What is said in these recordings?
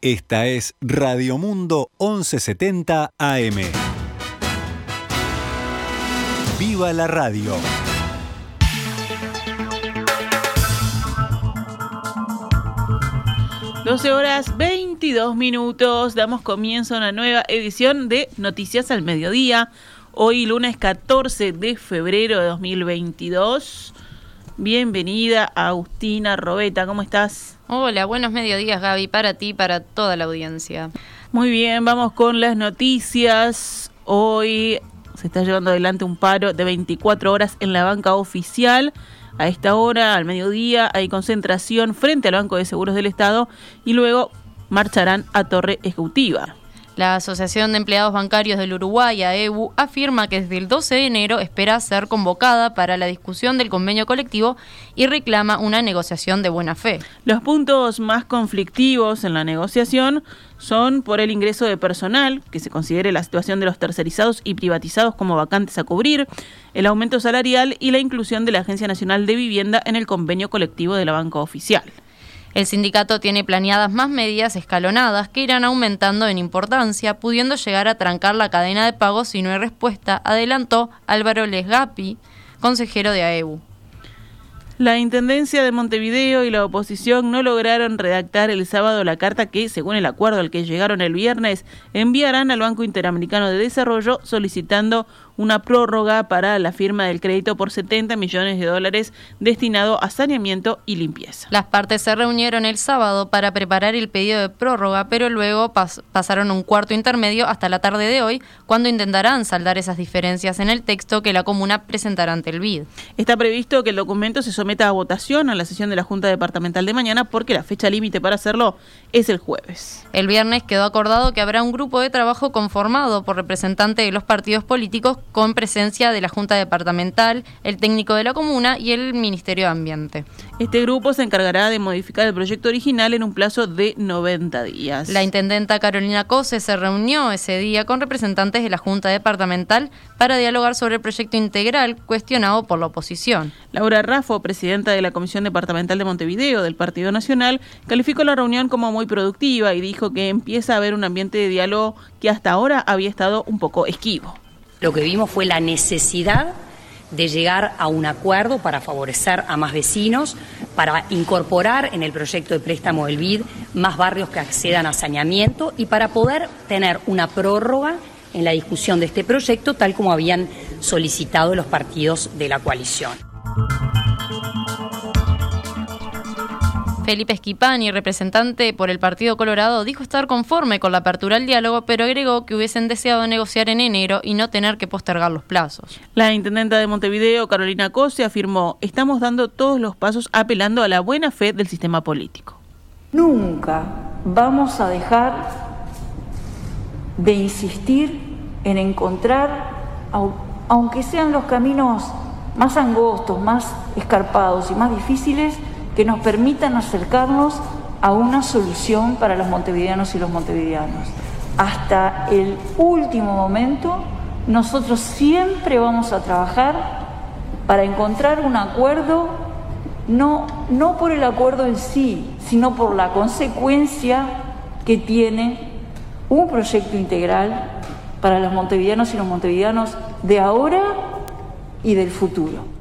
Esta es Radio Mundo 1170 AM. ¡Viva la radio! ...12 horas 22 minutos... ...damos comienzo a una nueva edición de Noticias al Mediodía... ...hoy lunes 14 de febrero de 2022... Bienvenida Agustina Robeta, ¿cómo estás? Hola, buenos mediodías Gaby, para ti, para toda la audiencia. Muy bien, vamos con las noticias. Hoy se está llevando adelante un paro de 24 horas en la banca oficial. A esta hora, al mediodía, hay concentración frente al Banco de Seguros del Estado y luego marcharán a Torre Ejecutiva. La Asociación de Empleados Bancarios del Uruguay, AEBU, afirma que desde el 12 de enero espera ser convocada para la discusión del convenio colectivo y reclama una negociación de buena fe. Los puntos más conflictivos en la negociación son por el ingreso de personal, que se considere la situación de los tercerizados y privatizados como vacantes a cubrir, el aumento salarial y la inclusión de la Agencia Nacional de Vivienda en el convenio colectivo de la banca oficial. El sindicato tiene planeadas más medidas escalonadas que irán aumentando en importancia, pudiendo llegar a trancar la cadena de pagos si no hay respuesta, adelantó Álvaro Lesgapi, consejero de AEU. La Intendencia de Montevideo y la oposición no lograron redactar el sábado la carta que, según el acuerdo al que llegaron el viernes, enviarán al Banco Interamericano de Desarrollo solicitando una prórroga para la firma del crédito por 70 millones de dólares destinado a saneamiento y limpieza. Las partes se reunieron el sábado para preparar el pedido de prórroga, pero luego pasaron un cuarto intermedio hasta la tarde de hoy, cuando intentarán saldar esas diferencias en el texto que la comuna presentará ante el BID. Está previsto que el documento se someta a votación a la sesión de la Junta Departamental de mañana porque la fecha límite para hacerlo es el jueves. El viernes quedó acordado que habrá un grupo de trabajo conformado por representantes de los partidos políticos con presencia de la Junta Departamental, el técnico de la comuna y el Ministerio de Ambiente. Este grupo se encargará de modificar el proyecto original en un plazo de 90 días. La intendenta Carolina Cose se reunió ese día con representantes de la Junta Departamental para dialogar sobre el proyecto integral cuestionado por la oposición. Laura Raffo, presidenta de la Comisión Departamental de Montevideo del Partido Nacional, calificó la reunión como muy productiva y dijo que empieza a haber un ambiente de diálogo que hasta ahora había estado un poco esquivo. Lo que vimos fue la necesidad de llegar a un acuerdo para favorecer a más vecinos, para incorporar en el proyecto de préstamo del BID más barrios que accedan a saneamiento y para poder tener una prórroga en la discusión de este proyecto, tal como habían solicitado los partidos de la coalición. Felipe Esquipani, representante por el Partido Colorado, dijo estar conforme con la apertura al diálogo, pero agregó que hubiesen deseado negociar en enero y no tener que postergar los plazos. La intendenta de Montevideo, Carolina Cose, afirmó, estamos dando todos los pasos apelando a la buena fe del sistema político. Nunca vamos a dejar de insistir en encontrar, aunque sean los caminos más angostos, más escarpados y más difíciles, que nos permitan acercarnos a una solución para los montevideanos y los montevideanos. Hasta el último momento, nosotros siempre vamos a trabajar para encontrar un acuerdo, no, no por el acuerdo en sí, sino por la consecuencia que tiene un proyecto integral para los montevideanos y los montevideanos de ahora y del futuro.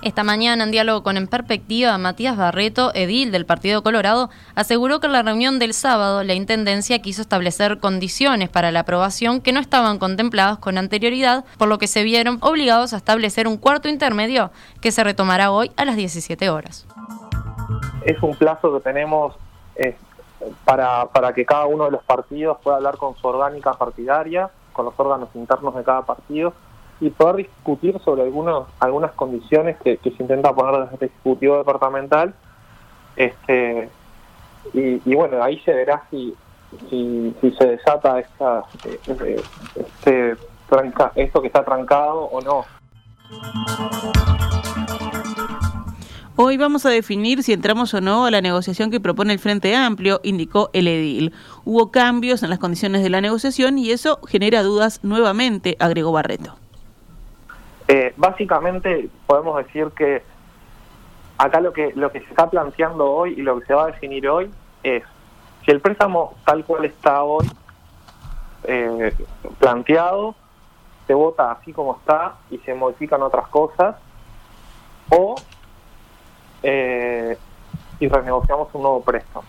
Esta mañana, en diálogo con En Perspectiva, Matías Barreto, edil del Partido Colorado, aseguró que en la reunión del sábado la Intendencia quiso establecer condiciones para la aprobación que no estaban contempladas con anterioridad, por lo que se vieron obligados a establecer un cuarto intermedio que se retomará hoy a las 17 horas. Es un plazo que tenemos eh, para, para que cada uno de los partidos pueda hablar con su orgánica partidaria, con los órganos internos de cada partido y poder discutir sobre algunos, algunas condiciones que, se intenta poner desde el Ejecutivo Departamental. Este, y, bueno, ahí se verá si, se desata esta, eh, este, esto que está trancado o no. Hoy vamos a definir si entramos o no a la negociación que propone el Frente Amplio, indicó el edil. Hubo cambios en las condiciones de la negociación y eso genera dudas nuevamente, agregó Barreto. Eh, básicamente podemos decir que acá lo que, lo que se está planteando hoy y lo que se va a definir hoy es si el préstamo tal cual está hoy eh, planteado se vota así como está y se modifican otras cosas o eh, y renegociamos un nuevo préstamo.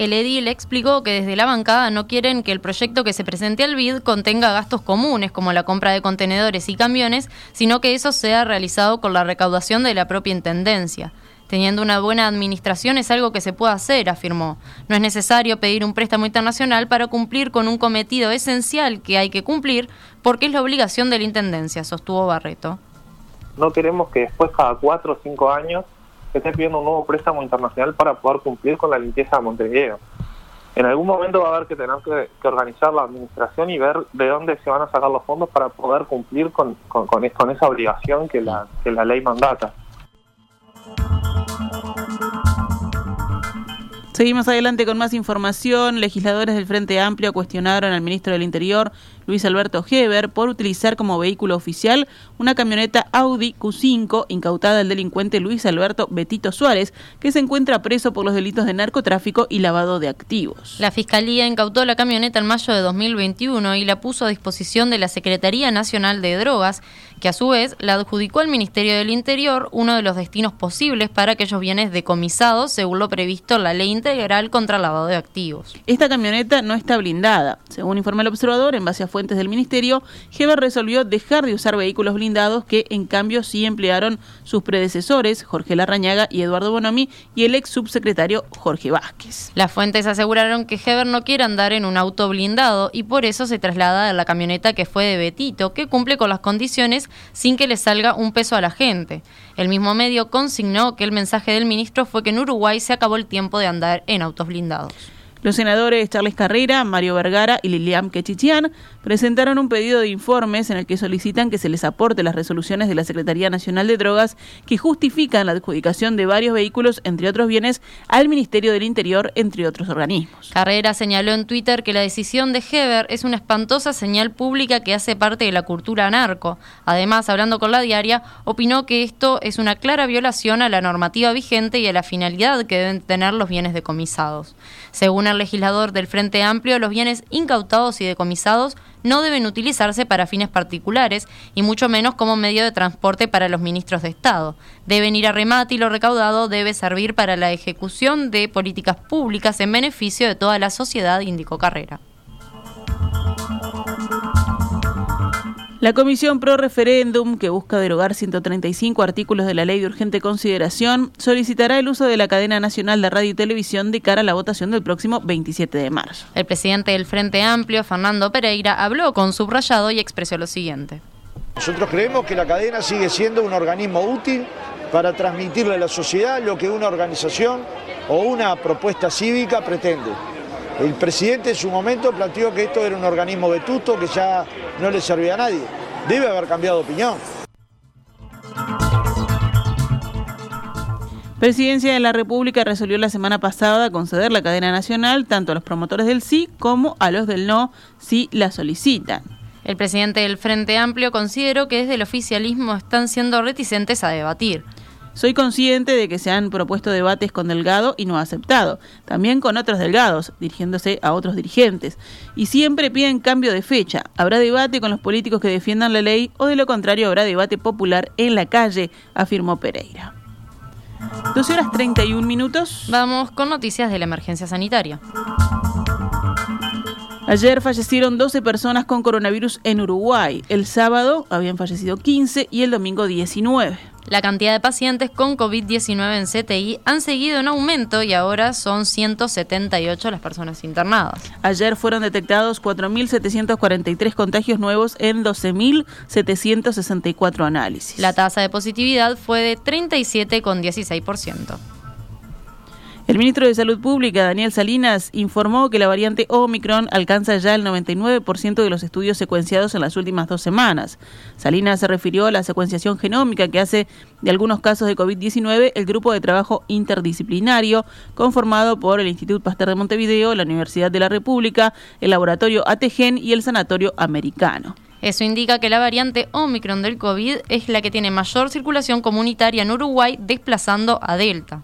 El edil explicó que desde la bancada no quieren que el proyecto que se presente al BID contenga gastos comunes como la compra de contenedores y camiones, sino que eso sea realizado con la recaudación de la propia Intendencia. Teniendo una buena administración es algo que se puede hacer, afirmó. No es necesario pedir un préstamo internacional para cumplir con un cometido esencial que hay que cumplir porque es la obligación de la Intendencia, sostuvo Barreto. No queremos que después, cada cuatro o cinco años, se esté pidiendo un nuevo préstamo internacional para poder cumplir con la limpieza de Montevideo. En algún momento va a haber que tener que, organizar la administración y ver de dónde se van a sacar los fondos para poder cumplir con, con, con, esa obligación que la, que la ley mandata. Seguimos adelante con más información. Legisladores del Frente Amplio cuestionaron al ministro del Interior Luis Alberto Heber por utilizar como vehículo oficial una camioneta Audi Q5 incautada del delincuente Luis Alberto Betito Suárez, que se encuentra preso por los delitos de narcotráfico y lavado de activos. La Fiscalía incautó la camioneta en mayo de 2021 y la puso a disposición de la Secretaría Nacional de Drogas, que a su vez la adjudicó al Ministerio del Interior uno de los destinos posibles para aquellos bienes decomisados, según lo previsto en la Ley Integral contra el Lavado de Activos. Esta camioneta no está blindada. Según informa el observador, en base a fuentes del ministerio, Heber resolvió dejar de usar vehículos blindados que en cambio sí emplearon sus predecesores, Jorge Larrañaga y Eduardo Bonomi, y el ex subsecretario Jorge Vázquez. Las fuentes aseguraron que Heber no quiere andar en un auto blindado y por eso se traslada a la camioneta que fue de Betito, que cumple con las condiciones sin que le salga un peso a la gente. El mismo medio consignó que el mensaje del ministro fue que en Uruguay se acabó el tiempo de andar en autos blindados. Los senadores Charles Carrera, Mario Vergara y Lilian Quechichian presentaron un pedido de informes en el que solicitan que se les aporte las resoluciones de la Secretaría Nacional de Drogas que justifican la adjudicación de varios vehículos, entre otros bienes, al Ministerio del Interior, entre otros organismos. Carrera señaló en Twitter que la decisión de Heber es una espantosa señal pública que hace parte de la cultura narco. Además, hablando con la diaria, opinó que esto es una clara violación a la normativa vigente y a la finalidad que deben tener los bienes decomisados. Según el legislador del Frente Amplio, los bienes incautados y decomisados no deben utilizarse para fines particulares y mucho menos como medio de transporte para los ministros de Estado. Deben ir a remate y lo recaudado debe servir para la ejecución de políticas públicas en beneficio de toda la sociedad, indicó Carrera. La Comisión Pro Referéndum, que busca derogar 135 artículos de la Ley de Urgente Consideración, solicitará el uso de la cadena nacional de radio y televisión de cara a la votación del próximo 27 de marzo. El presidente del Frente Amplio, Fernando Pereira, habló con subrayado y expresó lo siguiente. Nosotros creemos que la cadena sigue siendo un organismo útil para transmitirle a la sociedad lo que una organización o una propuesta cívica pretende. El presidente en su momento planteó que esto era un organismo vetusto que ya no le servía a nadie. Debe haber cambiado de opinión. Presidencia de la República resolvió la semana pasada conceder la cadena nacional tanto a los promotores del sí como a los del no si la solicitan. El presidente del Frente Amplio consideró que desde el oficialismo están siendo reticentes a debatir. Soy consciente de que se han propuesto debates con Delgado y no ha aceptado, también con otros delgados, dirigiéndose a otros dirigentes, y siempre piden cambio de fecha. Habrá debate con los políticos que defiendan la ley o de lo contrario habrá debate popular en la calle, afirmó Pereira. 12 horas 31 minutos. Vamos con noticias de la emergencia sanitaria. Ayer fallecieron 12 personas con coronavirus en Uruguay. El sábado habían fallecido 15 y el domingo 19. La cantidad de pacientes con COVID-19 en CTI han seguido en aumento y ahora son 178 las personas internadas. Ayer fueron detectados 4.743 contagios nuevos en 12.764 análisis. La tasa de positividad fue de 37,16%. El ministro de Salud Pública, Daniel Salinas, informó que la variante Omicron alcanza ya el 99% de los estudios secuenciados en las últimas dos semanas. Salinas se refirió a la secuenciación genómica que hace de algunos casos de COVID-19 el grupo de trabajo interdisciplinario conformado por el Instituto Pasteur de Montevideo, la Universidad de la República, el Laboratorio ATGEN y el Sanatorio Americano. Eso indica que la variante Omicron del COVID es la que tiene mayor circulación comunitaria en Uruguay, desplazando a Delta.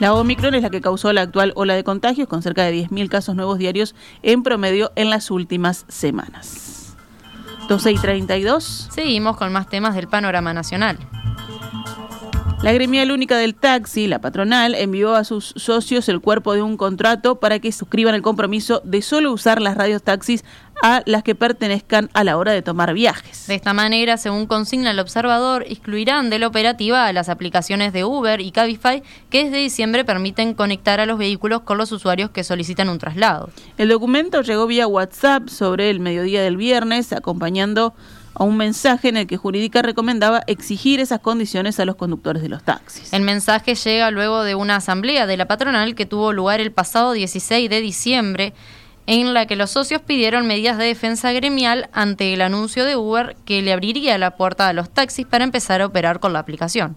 La Omicron es la que causó la actual ola de contagios, con cerca de 10.000 casos nuevos diarios en promedio en las últimas semanas. 12 y 32. Seguimos con más temas del panorama nacional. La gremial única del taxi, la patronal, envió a sus socios el cuerpo de un contrato para que suscriban el compromiso de solo usar las radios taxis a las que pertenezcan a la hora de tomar viajes. De esta manera, según consigna el observador, excluirán de la operativa a las aplicaciones de Uber y Cabify que desde diciembre permiten conectar a los vehículos con los usuarios que solicitan un traslado. El documento llegó vía WhatsApp sobre el mediodía del viernes, acompañando a un mensaje en el que Jurídica recomendaba exigir esas condiciones a los conductores de los taxis. El mensaje llega luego de una asamblea de la patronal que tuvo lugar el pasado 16 de diciembre en la que los socios pidieron medidas de defensa gremial ante el anuncio de Uber que le abriría la puerta a los taxis para empezar a operar con la aplicación.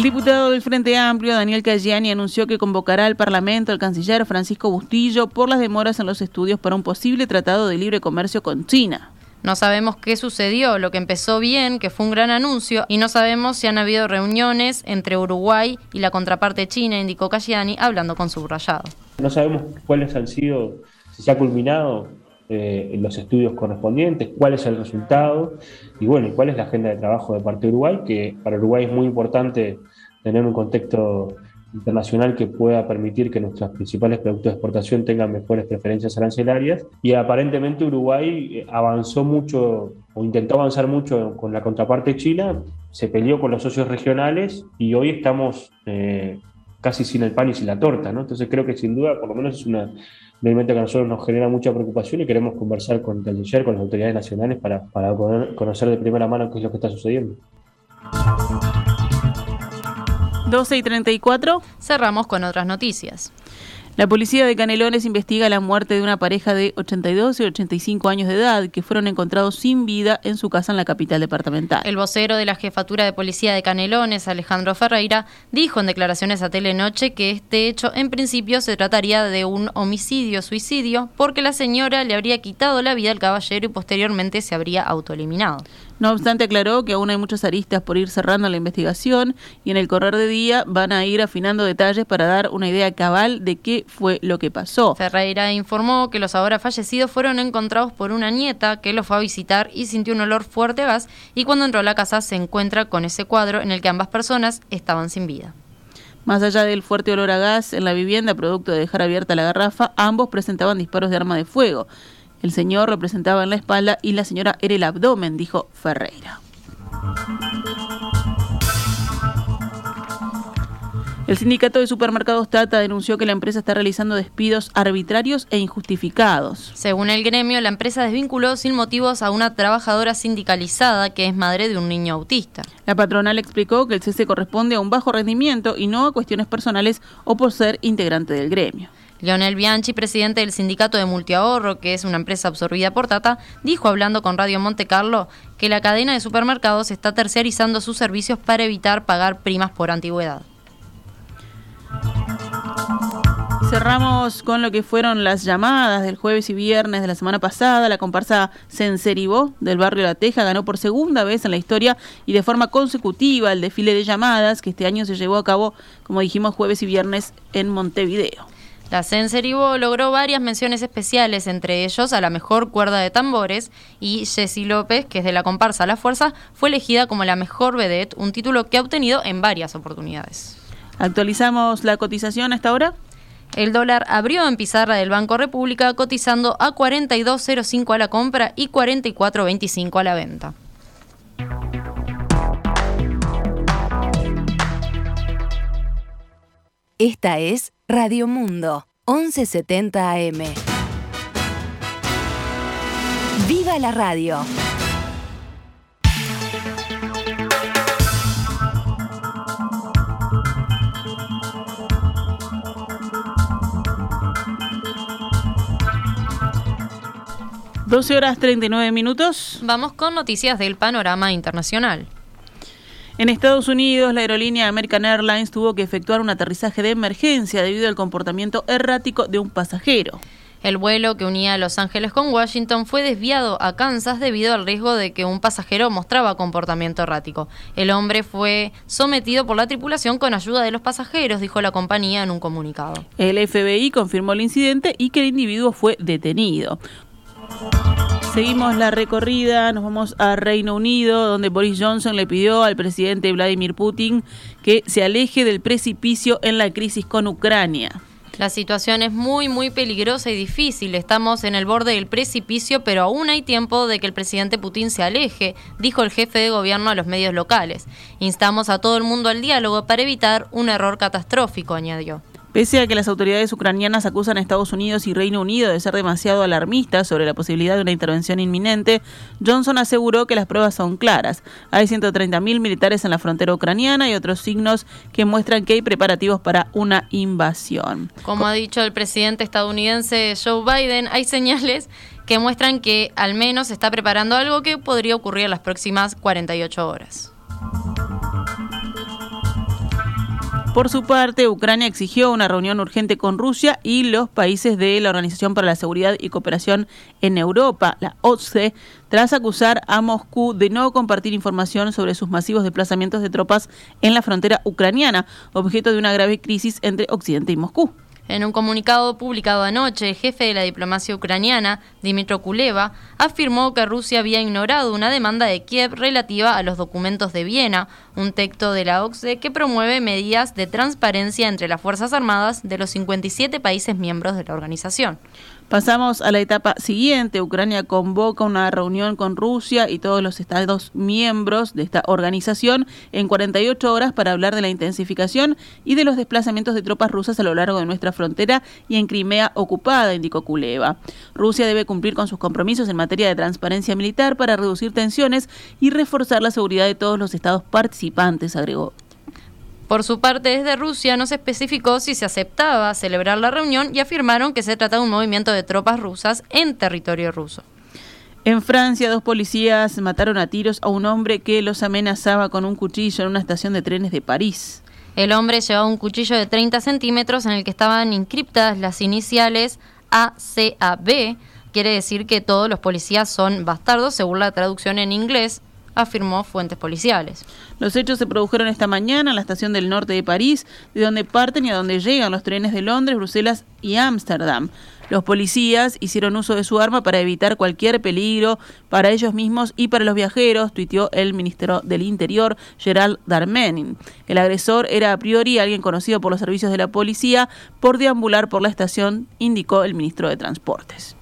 El diputado del Frente Amplio, Daniel Cayani, anunció que convocará al Parlamento al canciller Francisco Bustillo por las demoras en los estudios para un posible tratado de libre comercio con China. No sabemos qué sucedió, lo que empezó bien, que fue un gran anuncio, y no sabemos si han habido reuniones entre Uruguay y la contraparte china, indicó Cayani, hablando con subrayado. No sabemos cuáles han sido, si se ha culminado eh, los estudios correspondientes, cuál es el resultado y bueno, cuál es la agenda de trabajo de parte de Uruguay, que para Uruguay es muy importante tener un contexto internacional que pueda permitir que nuestros principales productos de exportación tengan mejores preferencias arancelarias. Y aparentemente Uruguay eh, avanzó mucho o intentó avanzar mucho con la contraparte china, se peleó con los socios regionales y hoy estamos eh, casi sin el pan y sin la torta. ¿no? Entonces creo que sin duda, por lo menos es una, un elemento que a nosotros nos genera mucha preocupación y queremos conversar con el canciller, con las autoridades nacionales para, para poder conocer de primera mano qué es lo que está sucediendo. 12 y 34. Cerramos con otras noticias. La policía de Canelones investiga la muerte de una pareja de 82 y 85 años de edad que fueron encontrados sin vida en su casa en la capital departamental. El vocero de la jefatura de policía de Canelones, Alejandro Ferreira, dijo en declaraciones a Telenoche que este hecho en principio se trataría de un homicidio-suicidio porque la señora le habría quitado la vida al caballero y posteriormente se habría autoeliminado. No obstante, aclaró que aún hay muchas aristas por ir cerrando la investigación y en el correr de día van a ir afinando detalles para dar una idea cabal de qué fue lo que pasó. Ferreira informó que los ahora fallecidos fueron encontrados por una nieta que lo fue a visitar y sintió un olor fuerte a gas y cuando entró a la casa se encuentra con ese cuadro en el que ambas personas estaban sin vida. Más allá del fuerte olor a gas en la vivienda, producto de dejar abierta la garrafa, ambos presentaban disparos de arma de fuego. El señor representaba en la espalda y la señora era el abdomen, dijo Ferreira. El sindicato de supermercados Tata denunció que la empresa está realizando despidos arbitrarios e injustificados. Según el gremio, la empresa desvinculó sin motivos a una trabajadora sindicalizada que es madre de un niño autista. La patronal explicó que el cese corresponde a un bajo rendimiento y no a cuestiones personales o por ser integrante del gremio. Leonel Bianchi, presidente del sindicato de Multiahorro, que es una empresa absorbida por Tata, dijo hablando con Radio Monte Carlo que la cadena de supermercados está terciarizando sus servicios para evitar pagar primas por antigüedad. Cerramos con lo que fueron las llamadas del jueves y viernes de la semana pasada. La comparsa Senceribó del barrio La Teja ganó por segunda vez en la historia y de forma consecutiva el desfile de llamadas que este año se llevó a cabo, como dijimos, jueves y viernes en Montevideo. La Senserivo logró varias menciones especiales, entre ellos a la mejor cuerda de tambores, y Jessie López, que es de la comparsa La Fuerza, fue elegida como la mejor vedette, un título que ha obtenido en varias oportunidades. Actualizamos la cotización hasta ahora. El dólar abrió en pizarra del Banco República cotizando a 42.05 a la compra y 44.25 a la venta. Esta es Radio Mundo, 1170 AM. ¡Viva la radio! Doce horas 39 minutos. Vamos con noticias del panorama internacional. En Estados Unidos, la aerolínea American Airlines tuvo que efectuar un aterrizaje de emergencia debido al comportamiento errático de un pasajero. El vuelo que unía Los Ángeles con Washington fue desviado a Kansas debido al riesgo de que un pasajero mostraba comportamiento errático. El hombre fue sometido por la tripulación con ayuda de los pasajeros, dijo la compañía en un comunicado. El FBI confirmó el incidente y que el individuo fue detenido. Seguimos la recorrida, nos vamos a Reino Unido, donde Boris Johnson le pidió al presidente Vladimir Putin que se aleje del precipicio en la crisis con Ucrania. La situación es muy, muy peligrosa y difícil. Estamos en el borde del precipicio, pero aún hay tiempo de que el presidente Putin se aleje, dijo el jefe de gobierno a los medios locales. Instamos a todo el mundo al diálogo para evitar un error catastrófico, añadió. Pese a que las autoridades ucranianas acusan a Estados Unidos y Reino Unido de ser demasiado alarmistas sobre la posibilidad de una intervención inminente, Johnson aseguró que las pruebas son claras. Hay 130.000 militares en la frontera ucraniana y otros signos que muestran que hay preparativos para una invasión. Como ha dicho el presidente estadounidense Joe Biden, hay señales que muestran que al menos se está preparando algo que podría ocurrir en las próximas 48 horas. Por su parte, Ucrania exigió una reunión urgente con Rusia y los países de la Organización para la Seguridad y Cooperación en Europa, la OSCE, tras acusar a Moscú de no compartir información sobre sus masivos desplazamientos de tropas en la frontera ucraniana, objeto de una grave crisis entre Occidente y Moscú. En un comunicado publicado anoche, el jefe de la diplomacia ucraniana, Dimitro Kuleva, afirmó que Rusia había ignorado una demanda de Kiev relativa a los documentos de Viena, un texto de la OCDE que promueve medidas de transparencia entre las Fuerzas Armadas de los 57 países miembros de la organización. Pasamos a la etapa siguiente. Ucrania convoca una reunión con Rusia y todos los estados miembros de esta organización en 48 horas para hablar de la intensificación y de los desplazamientos de tropas rusas a lo largo de nuestra frontera y en Crimea ocupada, indicó Kuleva. Rusia debe cumplir con sus compromisos en materia de transparencia militar para reducir tensiones y reforzar la seguridad de todos los estados participantes, agregó. Por su parte, desde Rusia no se especificó si se aceptaba celebrar la reunión y afirmaron que se trata de un movimiento de tropas rusas en territorio ruso. En Francia, dos policías mataron a tiros a un hombre que los amenazaba con un cuchillo en una estación de trenes de París. El hombre llevaba un cuchillo de 30 centímetros en el que estaban encriptadas las iniciales ACAB. Quiere decir que todos los policías son bastardos, según la traducción en inglés afirmó fuentes policiales. Los hechos se produjeron esta mañana en la estación del norte de París, de donde parten y a donde llegan los trenes de Londres, Bruselas y Ámsterdam. Los policías hicieron uso de su arma para evitar cualquier peligro para ellos mismos y para los viajeros, tuiteó el ministro del Interior, Gerald Darmanin. El agresor era a priori alguien conocido por los servicios de la policía por deambular por la estación, indicó el ministro de Transportes.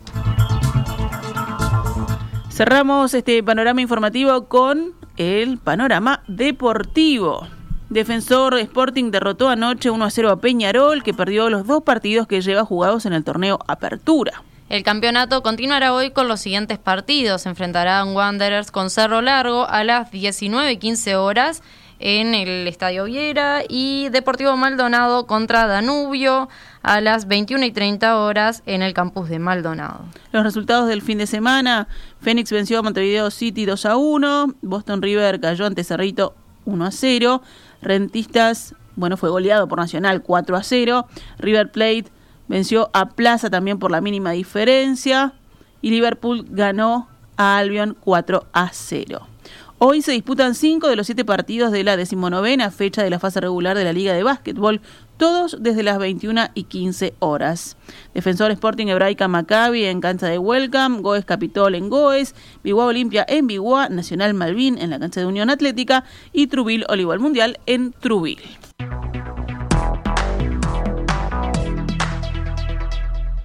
Cerramos este panorama informativo con el panorama deportivo. Defensor Sporting derrotó anoche 1 a 0 a Peñarol, que perdió los dos partidos que lleva jugados en el torneo Apertura. El campeonato continuará hoy con los siguientes partidos. Se enfrentarán Wanderers con Cerro Largo a las 19 y 15 horas en el Estadio Viera y Deportivo Maldonado contra Danubio a las 21 y 30 horas en el campus de Maldonado. Los resultados del fin de semana, Fénix venció a Montevideo City 2 a 1, Boston River cayó ante Cerrito 1 a 0, Rentistas, bueno, fue goleado por Nacional 4 a 0, River Plate venció a Plaza también por la mínima diferencia y Liverpool ganó a Albion 4 a 0. Hoy se disputan cinco de los siete partidos de la decimonovena fecha de la fase regular de la Liga de Básquetbol, todos desde las 21 y 15 horas. Defensor Sporting Hebraica Maccabi en cancha de Welcome, Goes Capitol en Goes, Biguá Olimpia en Biguá, Nacional Malvin en la cancha de Unión Atlética y Trubil Olivo Mundial en Trubil.